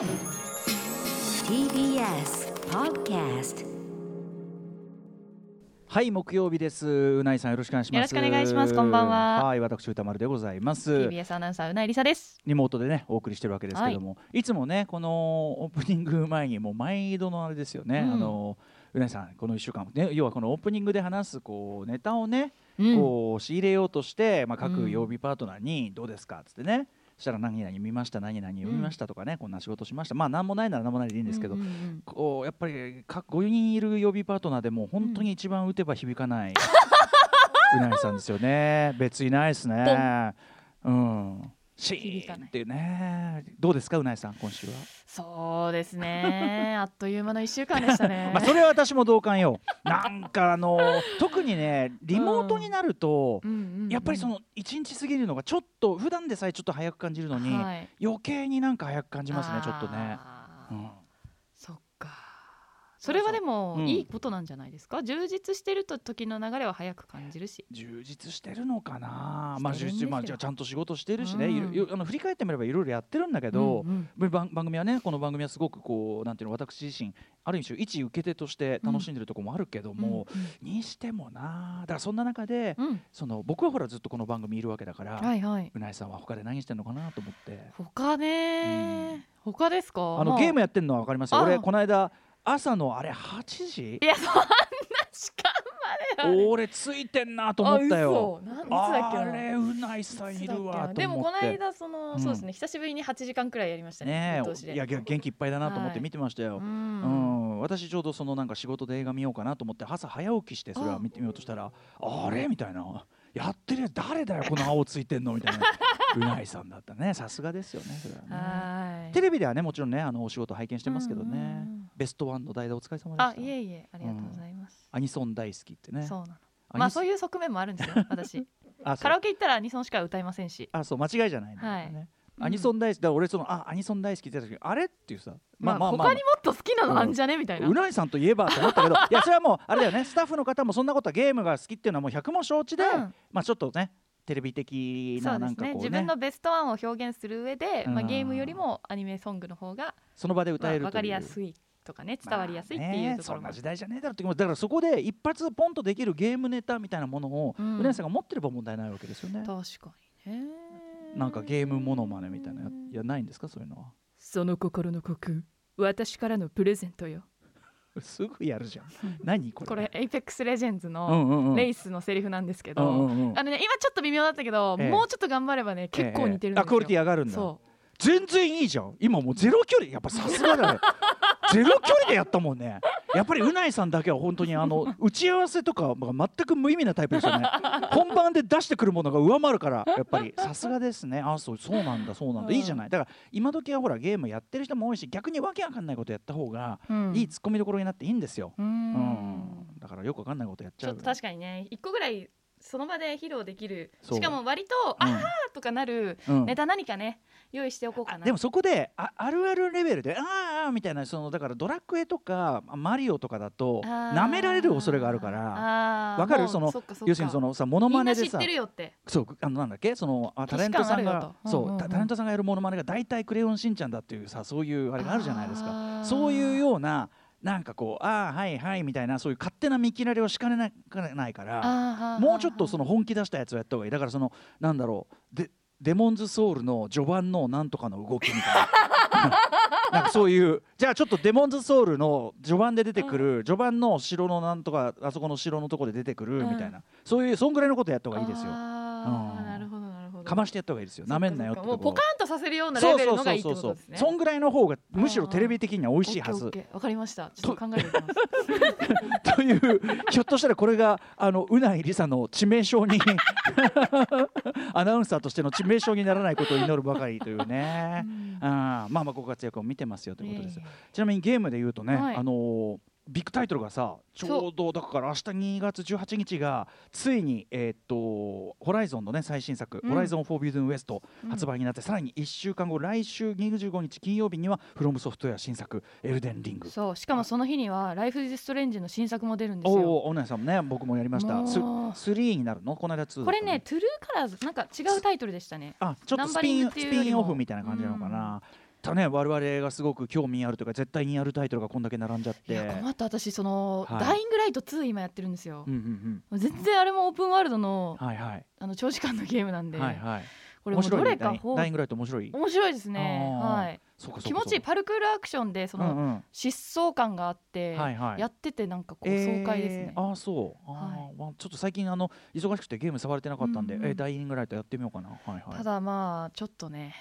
TBS Podcast はい木曜日です。うないさんよろしくお願いします。よろしくお願いします。こんばんは。はい私歌丸でございます。TBS アナウンサーうないりさです。リモートでねお送りしてるわけですけども、い、つもねこのオープニング前にもう毎度のあれですよね、うん。あのうないさんこの1週間、ね、要はこのオープニングで話すこうネタをね、うん。こう仕入れようとして、まあ、各うん。曜日パートナーに「どうですか?」っつってね。そしたら何々見ました何々読みましたとかね、こんな仕事しました。まあ何もないなら何もないでいいんですけど、こうやっぱりか5人いる予備パートナーでも本当に一番打てば響かない、うなぎさんですよね。別にないですね。うんシーンっていうね。どうですかうなぎさん今週は、そうですね。あっという間の一週間でしたね。まあそれは私も同感よ。なんかあの特にねリモートになると、やっぱりその1日過ぎるのがちょっと普段でさえちょっと早く感じるのに、はい。余計になんか早く感じますねちょっとね、うん、それはでもうん。いいことなんじゃないですか、充実してると時の流れは早く感じるし。充実してるのかな、まあ、充実、まあ、じゃあちゃんと仕事してるしね、うん。あの振り返ってみればいろいろやってるんだけど、うんうん。番番組はねこの番組はすごくこうなんていうの私自身ある意味一受け手として楽しんでるところもあるけども、にしてもなだからそんな中で、うん。うんその僕はほらずっとこの番組いるわけだから、はいはい。うなぎさんは他で何してんのかなと思って。他ね、他ですか？あのまゲームやってんのは分かりますよ。あ。俺この間朝のあれ8時？いやそんな時間まで俺ついてんなと思ったよ。ああれうないさんいるわでもこの間その、うん。そうですね久しぶりに8時間くらいやりましたねねいやげ元気いっぱいだなと思ってはい見てましたよ、ううん。ん私ちょうどそのなんか仕事で映画見ようかなと思って朝早起きしてそれは見てみようとしたらあれ？みたいな。やってる誰だよこの青ついてんの？みたいな うないさんだったね。さすがですよねそれはね。はい。テレビではねもちろんねあのお仕事拝見してますけどね、うん。うんうんベストワンの代打お疲れ様でした。あいえいえありがとうございます、アニソン大好きってね。そうなの。まあそういう側面もあるんですよ 私。あカラオケ行ったらアニソンしか歌いませんし。あそう間違いじゃないね、はい。アニソン大好きだ俺そのあアニソン大好きって言った時あれっていうさ。まあ他にもっと好きなのあんじゃね？みたいな。うないさんといえばと思ったけど いやそれはもうあれだよね。スタッフの方もそんなことはゲームが好きっていうのはもう百も承知で、うん。まあちょっとねテレビ的ななんかこうね。ね自分のベストワンを表現する上で、まあ、うんゲームよりもアニメソングの方が、その場で歌まあ、えるという、分かりやすいとかね伝わりやすいってまあねいうところも、そんな時代じゃねえだろって。だからそこで一発ポンとできるゲームネタみたいなものを、ううん。なぎさんが持ってれば問題ないわけですよね。確かにね。なんかゲームモノマネみたいなやいやないんですかそういうのはその心のコク私からのプレゼントよ すぐやるじゃん。何これ。これエイペックスレジェンズうん。のレイスのセリフなんですけど、うんうんうん。あのね今ちょっと微妙だったけど、ええ。もうちょっと頑張ればね結構似てるんですよ、ええ。あクオリティ上がるんだ。そ全然いいじゃん。今もうゼロ距離。やっぱさすがだね。ゼロ距離でやったもんね やっぱりうないさんだけは本当にあの 打ち合わせとかまあ全く無意味なタイプですよね。本番で出してくるものが上回るからやっぱり。さすがですね。あそうそうなんだそうなんだ。いいじゃない。だから今時はほらゲームやってる人も多いし逆にわけわかんないことやった方がう、うん。いいツッコミどころになっていいんですよ、ううんん、だからよくわかんないことやっちゃう。ちょっと確かにね。一個ぐらいその場で披露できる。そう。しかも割と、うん。あーとかなるうん。ネタ何かね用意しておこうかな。でもそこでああるあるレベルであーあーみたいなそのだからドラクエとかマリオとかだとなめられる恐れがあるからわかる？その要するにそのさモノみんな知っマネでさてるよって。そうあのなんだっけ？そのあタレントさんがう、うんうんうん。タタレントさんがやるモノマネが大体クレヨンしんちゃんだっていうさそういうあれがあるじゃないですか。そういうようななんかこうああはいはいみたいなそういう勝手な見切られをしかねないないからもうちょっとその本気出したやつをやった方がいい。だからそのなんだろうでデモンズソウルの序盤のなんとかの動きみたいな。なんかそういうじゃあちょっとデモンズソウルの序盤で出てくる、序盤の城のなんとかあそこの城のとこで出てくるみたいな、そういうそんぐらいのことやった方がいいですよ。うんかましてやった方がいいですよ。なめんなよってもうポカンとさせるようなレベルのがいいってことですね。そんぐらいの方がむしろテレビ的には美味しいはず。わかりました。ちょっと考えておきます。というひょっとしたらこれがあのうないりさの致命傷に アナウンサーとしての致命傷にならないことを祈るばかりというね、あーまあまあご活躍を見てますよということです。えいちなみにゲームで言うとね、はい。あのービッグタイトルがさちょうどだから明日2月18日がついにえーっとホライゾンのね最新作、うん。ホライゾンフォービュードゥンウエストうん。発売になって、さらに1週間後来週25日金曜日にはフロムソフトウェア新作エルデンリング。そうしかもその日にはライフイズストレンジの新作も出るんですよ。おおおなさんもね僕もやりました。ス3になるの？この間2これねトゥルーカラーズなんか違うタイトルでしたね。あちょっとスピンスピンオフみたいな感じなのかな、たね我々がすごく興味あるというか絶対にやるタイトルがこんだけ並んじゃって。いや困った私その、はい。ダイイングライト2今やってるんですよ。うん、うんうん。全然あれもオープンワールドのはいはい。あの長時間のゲームなんで、はいはい。これもうどれかダイほう。ダイイングライト面白い。面白いですね。はい。気持ちいいパルクールアクションでその、疾走感があって、はいはい。やっててなんかこう爽快ですね、えーああそう。あー、まあちょっと最近あの忙しくてゲーム触れてなかったんで、うんうんえーダイイングライトやってみようかな。はいはい。ただまあちょっとね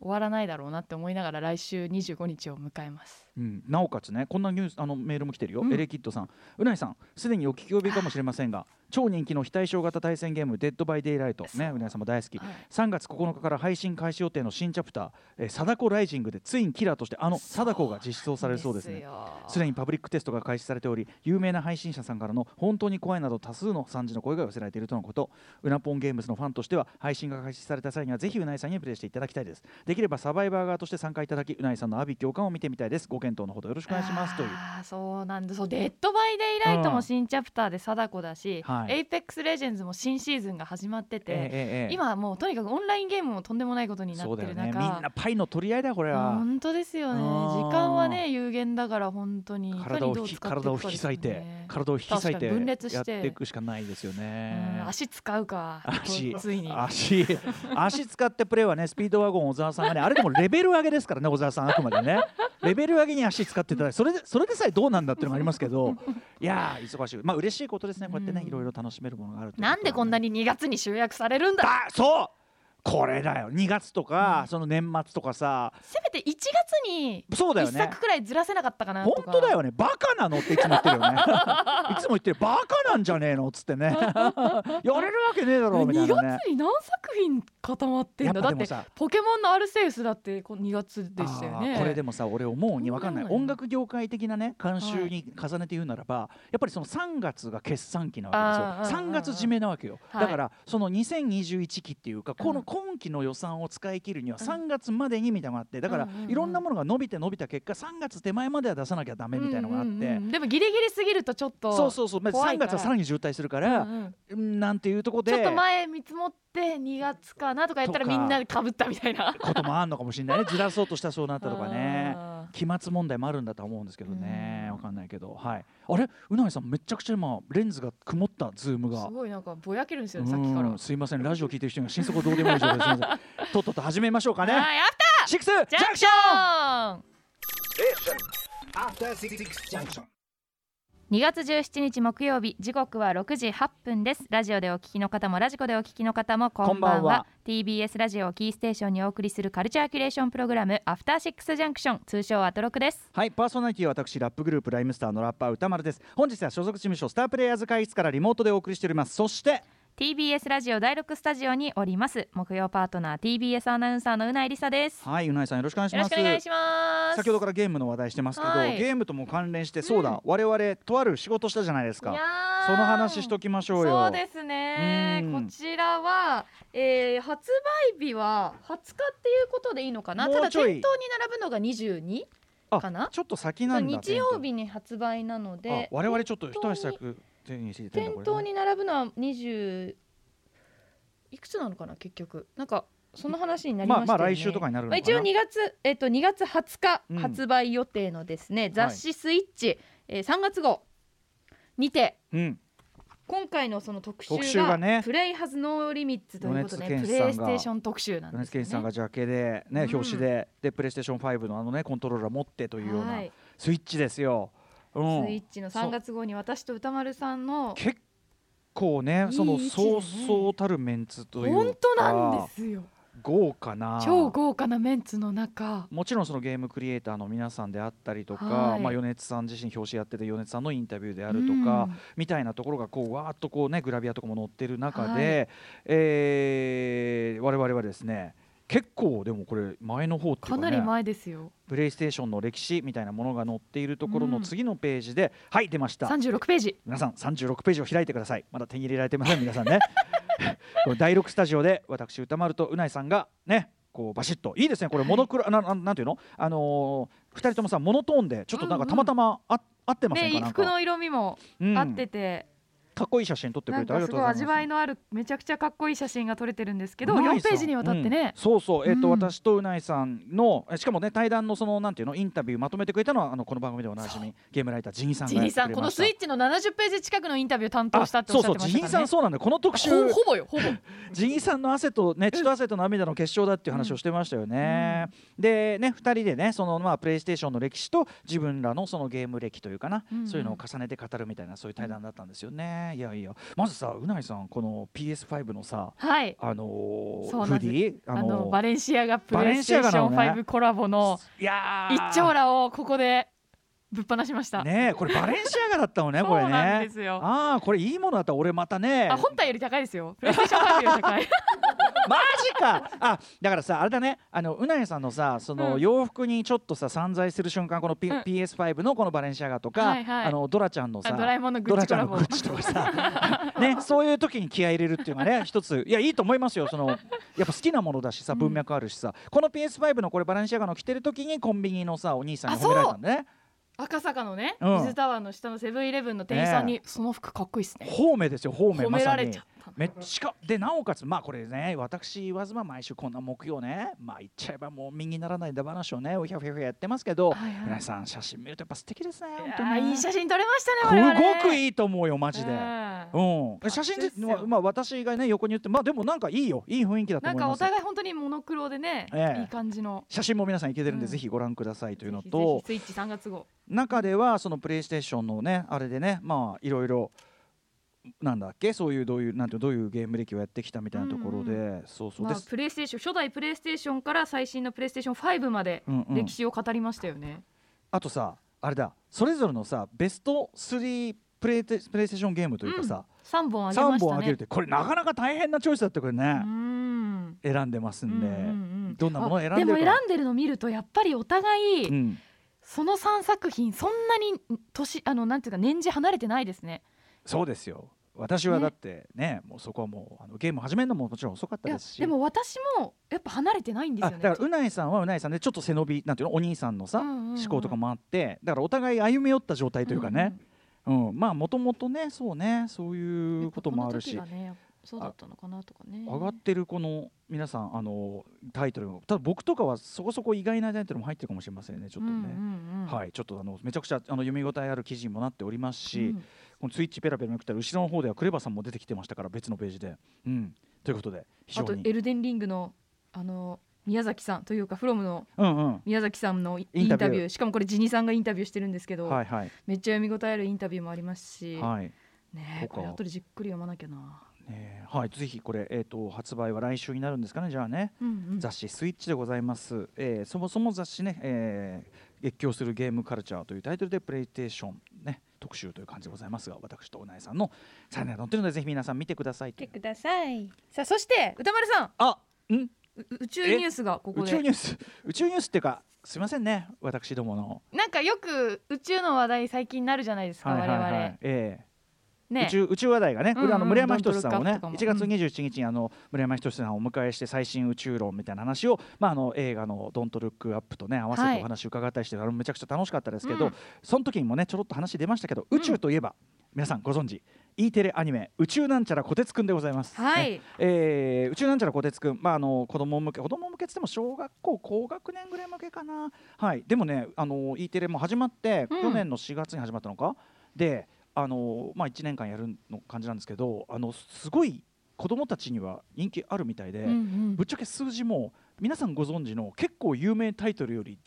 終わらないだろうなって思いながら来週25日を迎えます。うん、なおかつねこんなニュースあのメールも来てるよ、うん。エレキッドさん。うないさんすでにお聞き及びかもしれませんが超人気の非対称型対戦ゲーム「デッド・バイ・デイライト」ねうないさんも大好き。はい。3月9日から配信開始予定の新チャプター「えー貞子ライジング」でついにキラーとしてあの貞子が実装されそうですね。よ。すでにパブリックテストが開始されており有名な配信者さんからの本当に怖いなど多数の賛辞の声が寄せられているとのこと。うなぽんゲームズのファンとしては配信が開始された際にはぜひうないさんにプレイしていただきたいです。できればサバイバー側として参加いただきうないさんの阿鼻叫喚を見てみたいです。ご検討のほどよろしくお願いしますという。そうなんです。そうデッドバイデイライトも新チャプターで貞子だし、はいエイペックスレジェンズも新シーズンが始まってて、え今はもうとにかくオンラインゲームもとんでもないことになってそうだよね。みんる中、なパイの取り合いだこれは。本当ですよね。うん時間はね有限だから本当に体を体を引き裂いてね体を引き裂いて分裂して。やっていくしかないですよね。うん足使うか足ついに。足足使ってプレーはね スピードワゴン小沢さんがねあれでもレベル上げですからね小沢さんあくまでね。レベル上げに足使っていただいてそれでそれでさえどうなんだっていうのがありますけど。いやー忙しい。まあ嬉しいことですねこうやってねうん。いろいろ楽しめるものがあるなんで。こんなに2月に集約されるんだ。だそうこれだよ。2月とか、うん。その年末とかさ。せめて1月に1そうだよね。作くらいずらせなかったかなとか。本当だよね。バカなのっていつも言ってるよね。いつも言ってるバカなんじゃねえのっつってね。やれるわけねえだろみたい2なね。月に何作品固まってんだだってさポケモンのアルセウスだってこ2月でしたよね。これでもさ俺思うに分かんない。そうなのよ音楽業界的なね慣習に重ねて言うならば、やっぱりその3月が決算期なわけですよ。あーうんうんうん。3月締めなわけよ、はい。だからその2021期っていうかこのうん今期の予算を使い切るにはうん。3月までにみたいなのがあってだからいろんなものが伸びて伸びた結果3月手前までは出さなきゃダメみたいなのがあって、でもギリギリすぎるとちょっとそうそうそう、まあ、3怖いから。月はさらに渋滞するから、うんうん。うんなんていうところで。ちょっと前見積もって2月かなとかやったらみんなでかぶったみたいな。こともあんのかもしれないね。ずらそうとしたらそうなったとかね。あ期末問題もあるんだとは思うんですけどね。うんわかんないけど。はい。あれ？うないさんめちゃくちゃ今レンズが曇ったズームが。ーすごいなんかぼやけるんですよねさっきから。うんすいません。ラジオ聞いてる人が心底どうでもいい状態。ですすいません。とっとと始めましょうかねはいアフシックス！ジタージャンクシャンクショョン After Six Junction. 2月17日木曜日時刻は6時8分です。ラジオでお聞きの方もラジコでお聞きの方もこんばんは。こんばんは。TBS ラジオをキーステーションにお送りするカルチャーキュレーションプログラムアフターシックスジャンクション通称アトロクです。はいパーソナリティは私ラップグループライムスターのラッパー歌丸です。本日は所属事務所スタープレイヤーズ会議室からリモートでお送りしております。そして TBS ラジオ第6スタジオにおります。木曜パートナー TBS アナウンサーのうないりさです。よはいうないさんよろしくお願いします。ろしくお願いします。先ほどからゲームの話題してますけど、はい。ゲームとも関連してそうだ、我々とある仕事したじゃないですか。その話しときましょうよ。そうですね。うん。こちらは、えー発売日は20日っていうことでいいのかな？ただ店頭に並ぶのが22あかな？ちょっと先なんだ日曜日に発売なのあで我々ちょっと一足先店頭に並ぶのは20いくつなのかな結局。なんかその話になりましたよね、まあまあ来週とかになるのかな。まあ一応2月えっと2月20日うん。発売予定のですね、雑誌スイッチ、えー3月号にてうん。今回のその特集がねプレイハズノーリミッツということでプレイステーション特集なんですよね。玄師さんがジャケでね、うん表紙ででプレイステーション5のあのねコントローラー持ってというような、はい、スイッチですよ。うん、スイッチの3月号に私と歌丸さんの結構ねいいそのそうそうたるメンツというか本当なんですよ。豪華な超豪華なメンツの中。もちろんそのゲームクリエイターの皆さんであったりとか、はい。まあ、米津さん自身表紙やってて米津さんのインタビューであるとか、みたいなところがこうわーっとこうねグラビアとかも載ってる中で、はえー我々はですね結構でもこれ前の方っていうか,、ね、かなり前ですよ。プレイステーションの歴史みたいなものが載っているところのうん。次のページで、はい出ました。36ページ。皆さん36ページを開いてください。まだ手に入れられてません皆さんね。これ第6スタジオで私歌丸とうないさんがねこうバシッと。いいですねこれモノクロ、なななんていうの？あのー、2人ともさモノトーンでちょっとなんかたまたまあ,、合ってませんか？ね服の色味もうん。合ってて、かっこいい写真撮ってくれてありがとうございます。わいのあるめちゃくちゃかっこいい写真が撮れてるんですけど4うないさんページにわたってね。うん、そうそう。えっ、と、うん。私とうないさんのえしかもね対談のそのなんていうのインタビューまとめてくれたのはあのこの番組でおなじみゲームライタージニさんがジニさんこのスイッチの70ページ近くのインタビュー担当したっておっしゃってまあそうそう。ジニさんそうなんだよこの特集。ほほぼよほぼ。ジニさんの汗とね血と汗と涙の結晶だっていう話をしてましたよね、でね2人でねそのまあプレイステーションの歴史と自分らのそのゲーム歴というかな、うんうん。そういうのを重ねて語るみたいなそういう対談だったんですよね、いやいや。まずさうないさんこの PS5 のさはい。あのー、そうなんです。フー？ディーあのバレンシアがプレイスバレンシテーションアガなのね5コラボのいやー。一丁羅をここでぶっ放しました、ねえこれバレンシアガだったのね これね。ああこれいいものだったら俺またね。あ本体より高いですよ。プレイステーション5より高いマジか。あだからさあれだね。あのうなやさんのさそのうん。洋服にちょっとさ散在する瞬間この、P うん。PS5 のこのバレンシアガとか、はいはい。あのドラちゃんのさあドラえもんのグッチコラボちゃんのグッチとかさねそういう時に気合い入れるっていうのがね一つ。いやいいと思いますよ。そのやっぱ好きなものだしさうん。文脈あるしさ、この PS5 のこれバレンシアガの着てる時にコンビニのさお兄さんに褒められたんだね赤坂のね、うん。水タワーの下のセブンイレブンの店員さんに、その服かっこいいっすね。方面ですよ方面褒められちゃっためっちゃでなおかつまあこれね私言わずま毎週こんな木曜ねまあ言っちゃえばもう身にならないだ話をねうひゃふひゃふやってますけど、はいはい。皆さん写真見るとやっぱ素敵ですねい本当にいい写真撮れましたねすごくいいと思うよマジで。うん。うん、写真でまあ私がね横に言ってまあでもなんかいいよいい雰囲気だとなんかお思います互い本当にモノクロでね、ええ。いい感じの。写真も皆さんいけてるんで、うん。ぜひご覧くださいというのぜとスイッチ3月号中ではそのプレイステーションのねあれでねまあいろいろなんだっけそういうどういうなんてどういうゲーム歴をやってきたみたいなところで、うんそうそう。まあ、プレイステーション初代プレイステーションから最新のプレイステーション5までうんうん歴史を語りましたよね、あとさあれだ。それぞれのさベスト3プレイテプレイステーションゲームというかさ、3本あげ3ましたね。本あげるってこれなかなか大変なチョイスだってこれね、うん。選んでますんで、うんうんうん。どんなものを選んでるか。も選んでるの見るとやっぱりお互い、うん、その3作品そんなに年あのなんていうか年次離れてないですね。そうですよ。私はだってねもうそこはもうあのゲーム始めるのももちろん遅かったですし。でも私もやっぱ離れてないんですよねあだからうないさんはうないさんでちょっと背伸びなんていうのお兄さんのさ、うんうんうん。思考とかもあってだからお互い歩み寄った状態というかね、うん。まあもともとねそうねそううんいうこともあるし。ねそうだったのかなとかね。上がってるこの皆さんあのタイトルもただ僕とかはそこそこ意外なタイトルも入ってるかもしれませんね。ちょっとね、うんうんうんはい。ちょっとあのめちゃくちゃあの読み応えある記事にもなっておりますし、うん。このツイッチペラペラめくったら後ろの方ではクレバさんも出てきてましたから別のページで、うん、ということで非あと常にエルデンリングのあの宮崎さんというかフロムのうんうん。宮崎さんのイインタビュー。ンタビューしかもこれジニさんがインタビュー。してるんですけど、はいはいめっちゃ読み応えあるインタビューもありますし、はいねこれ後でじっくり読まなきゃな、ねはいぜひこれえっ、と発売は来週になるんですかねじゃあね、うんうん。雑誌スイッチでございます、えーそもそも雑誌ね、えー越境するゲームカルチャーというタイトルでプレイステーションね特集という感じでございますが私とうないさんのサインが載ってるのでぜひ皆さん見てくださいという。ください。さあそして歌丸さん。あん？う宇宙ニュースがここ宇で宙ニュース。宇宙ニュースっていうかすいませんね私どもの。なんかよく宇宙の話題最近なるじゃないですか、はいはいはい。我々。ええ。ね宇宙宇宙話題がね、これあの村山仁さんをねドントルックアップと1かも。月27日にあの村山仁さんをお迎えして最新宇宙論みたいな話を、まあ、あの映画の「ドントルックアップ」とね合わせはいてお話伺ったりして、あのめちゃくちゃ楽しかったですけど、うん。その時にもねちょろっと話出ましたけど宇宙といえば、皆さんご存知 E テレアニメ「宇宙なんちゃらこてつくん」でございます。はい。ね。えー宇宙なんちゃらこてつくん、まあ、あの子供向け子供向けっつっても小学校高学年ぐらい向けかな、はい、でもねあの E テレも始まって、うん。去年の4月に始まったのか？であの、まあ、1年間やるの感じなんですけどあのすごい子供たちには人気あるみたいで、うんうん。ぶっちゃけ数字も皆さんご存知の結構有名タイトルより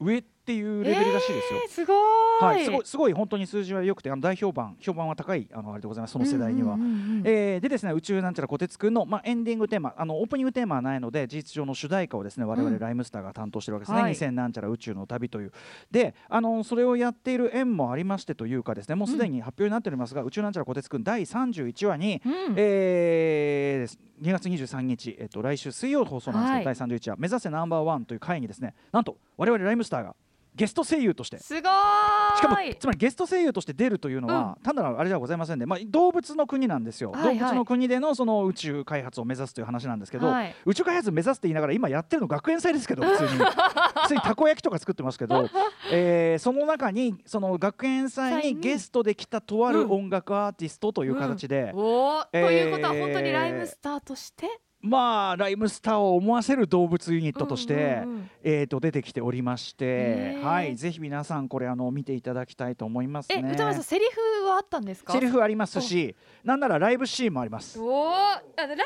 上っていうレベルらしいですよ。えーすごはい、すごいすごい本当に数字は良くてあの大評判評判は高いあのあれでございますその世代には。でですね宇宙なんちゃらこてつくんの、まあ、エンディングテーマあのオープニングテーマはないので事実上の主題歌をですね我々うんライムスターが担当してるわけですね、はい。2000なんちゃら宇宙の旅という。であのそれをやっている縁もありましてというかですねもうすでに発表になっておりますが、宇宙なんちゃらこてつくん第31話に、うん。えーです2月23日、えっと、来週水曜放送なんですけど、はい。第31話「目指せナンバーワン」という会にですねなんと我々ライムスターがゲスト声優として。すごーしかもつまりゲスト声優として出るというのは、単なるあれじゃございませんで、まあ、動物の国なんですよ、はいはい。動物の国でのその宇宙開発を目指すという話なんですけど、はい。宇宙開発目指すって言いながら今やってるの学園祭ですけど 普通に。普通にたこ焼きとか作ってますけど、えーその中にその学園祭祭にに。ゲストで来たとある音楽アーティストという形で、おー。えーということは本当にライムスターとしてまあライムスターを思わせる動物ユニットとして、えー、と出てきておりまして、はい、ぜひ皆さんこれあの見ていただきたいと思いますえね。歌丸さんセリフはあったんですか？セリフありますし、なんならライブシーンもあります。おおライブシ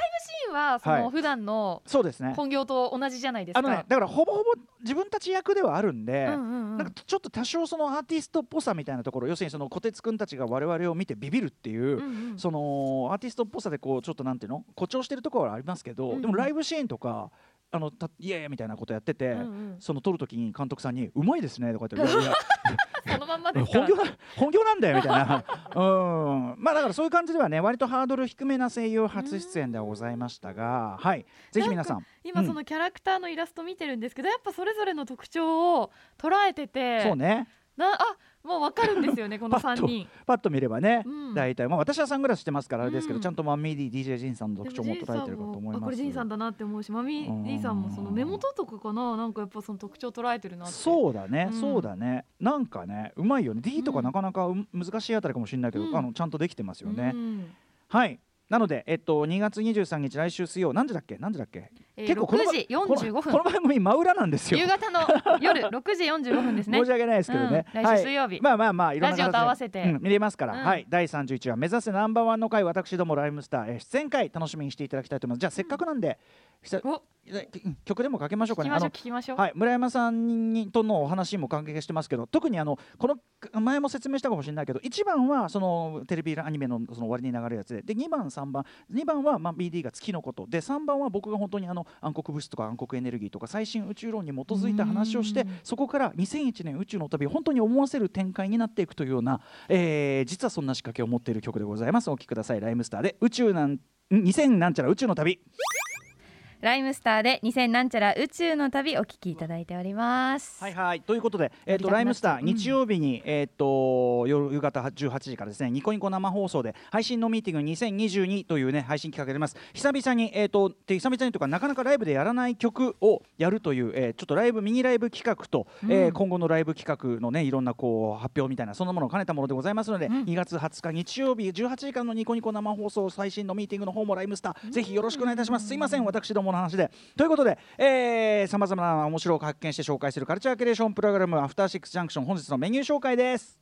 ーンはそはい。の普段のそうですね。本業と同じじゃないですか、あのね、だからほぼほぼ自分たち役ではあるんで、なんかちょっと多少そのアーティストっぽさみたいなところ、要するにその小鉄くんたちが我々を見てビビるっていう。そのアーティストっぽさでこうちょっとなんていうの？誇張してるところはありますけど、うんうん。でもライブシーンとかあのたイエーイみたいなことやってて、うんうん。その撮る時に監督さんに「うまいですね」とか言って「いやいや そのまんま本業な本業なんだよみたいな。うん。まあだからそういう感じではね割とハードル低めな声優初出演ではございましたが、はい。ぜひ皆さん。うん今そのキャラクターのイラスト見てるんですけど、やっぱそれぞれの特徴を捉えててそうね。なあもうわかるんですよね このパッと3人パッと見ればね、うん。大体。まあ私はサングラスしてますからあれですけど、うん。ちゃんとマンミーディ DJ ジンさんので特徴も捉えてるかと思います。あこれジンさんだなって思うしマミうんリーさんもその目元とかかななんかやっぱその特徴捉えてるなって。そうだね、うん。そうだね。なんかねうまいよね。D とかなかなかう難しいあたりかもしれないけど、うん。あのちゃんとできてますよね、うん。はい。なので、えっと、2月23日来週水曜。何時だっけ？何時だっけ？えー、この6時45分。この番組真裏なんですよ。夕方の 夜6時45分ですね。申し訳ないですけどね、うん来週水曜日。はい、まあまあまあいろんなラジオと合わせて。うん、見れますから、うん。はい。第31話。目指せナンバーワンの回私どもライムスター、えー出演会楽しみにしていただきたいと思います。じゃあせっかくなんで、曲でもかけましょうかね。はい、村山さんにとのお話も関係してますけど特にあのこの前も説明したかもしれないけど1番はそのテレビアニメのその終わりに流れるやつでで2番3番2番はまあ BD が月のこと。で3番は僕が本当にあの暗黒物質とか暗黒エネルギーとか最新宇宙論に基づいた話をしてうん。そこから2001年宇宙の旅を本当に思わせる展開になっていくというような、えー実はそんな仕掛けを持っている曲でございます。お聴きください。ライムスターで宇宙なんん2000なんちゃら宇宙の旅ライムスターで2000なんちゃら宇宙の旅お聞きいただいております。はいはい。ということで、えー、とライムスター、日曜日に、えー、と夜夕方18時からですねニコニコ生放送で配信のミーティング2022というね配信企画があります。久々にえっ、とで久々にとかなかなかライブでやらない曲をやるという、えーちょっとライブミニライブ企画と、えーうん今後のライブ企画のねいろんなこう発表みたいなそんなものを兼ねたものでございますので、うん。2月20日日曜日18時間のニコニコ生放送最新のミーティングの方もライムスター、ぜひよろしくお願いいたします。すいません私どもの話で。ということでさまざまな面白を発見して紹介するカルチャーキュレーションプログラムアフターシックスジャンクション本日のメニュー紹介です。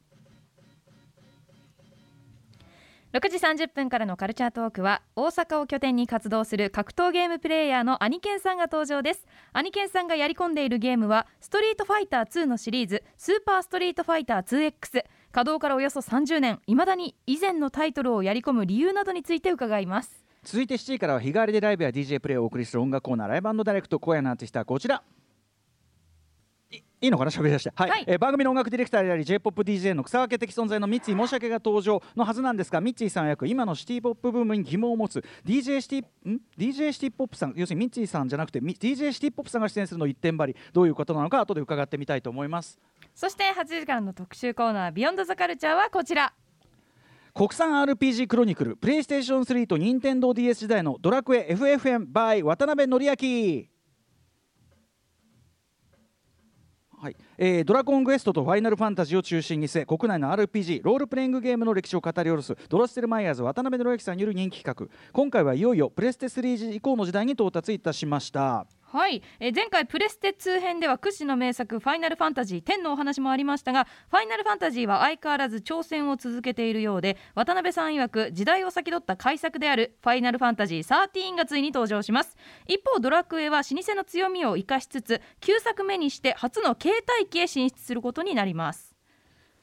6時30分からのカルチャートークは大阪を拠点に活動する格闘ゲームプレイヤーのアニケンさんが登場です。アニケンさんがやり込んでいるゲームはストリートファイター2のシリーズスーパーストリートファイター 2X 稼働からおよそ30年いまだに以前のタイトルをやり込む理由などについて伺います。続いて7時からは日替わりでライブや DJ プレイをお送りする音楽コーナーライブダイレクト今夜のアーティストはこちら。いいいのかな？喋り出して、はい。はい。えー番組の音楽ディレクターであり j p o p d j の草分け的存在の三井申し訳が登場のはずなんですが三井さんは約今のシティポップブームに疑問を持つ DJ シティん？DJ シティポップさん？要するに三井さんじゃなくてみ DJ シティポップさんが出演するの一点張りどういうことなのか後で伺ってみたいと思います。そして8時からの特集コーナービヨンドザカルチャーはこちら国産 RPG クロニクルプレイステーション3と任天堂 d s 時代のドラクエ FFM by 渡辺則明。はい。えードラゴンクエストとファイナルファンタジーを中心に据え国内の RPG ロールプレイングゲームの歴史を語り下ろすドロステルマイヤーズ渡辺則明さんによる人気企画。今回はいよいよプレステ3以降の時代に到達いたしました。はい、えー前回プレステ2編では屈指の名作「ファイナルファンタジー10」のお話もありましたがファイナルファンタジーは相変わらず挑戦を続けているようで渡辺さん曰く時代を先取った改作である「ファイナルファンタジー13」がついに登場します。一方ドラクエは老舗の強みを生かしつつ9作目にして初の携帯機へ進出することになります。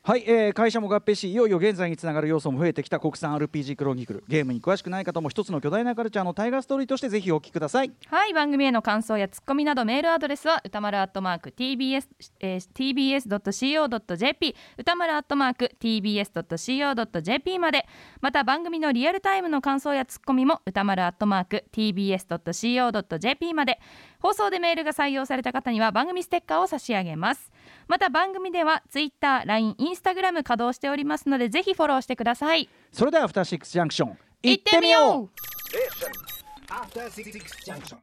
はい、えー会社も合併しいよいよ現在につながる要素も増えてきた国産 RPG クロニクルゲームに詳しくない方も一つの巨大なカルチャーのタイガーストーリーとしてぜひお聞きください。はい番組への感想やツッコミなどメールアドレスは歌丸アットマーク TBS、えー、TBS.CO.JP 歌丸アットマーク TBS.CO.JP まで。また番組のリアルタイムの感想やツッコミも歌丸アットマーク TBS.CO.JP まで。放送でメールが採用された方には番組ステッカーを差し上げます。また番組では Twitter、LINE、ンスタグラム稼働しておりますのでぜひフォローしてください。それではアフターシックスジャンクション行ってみよう.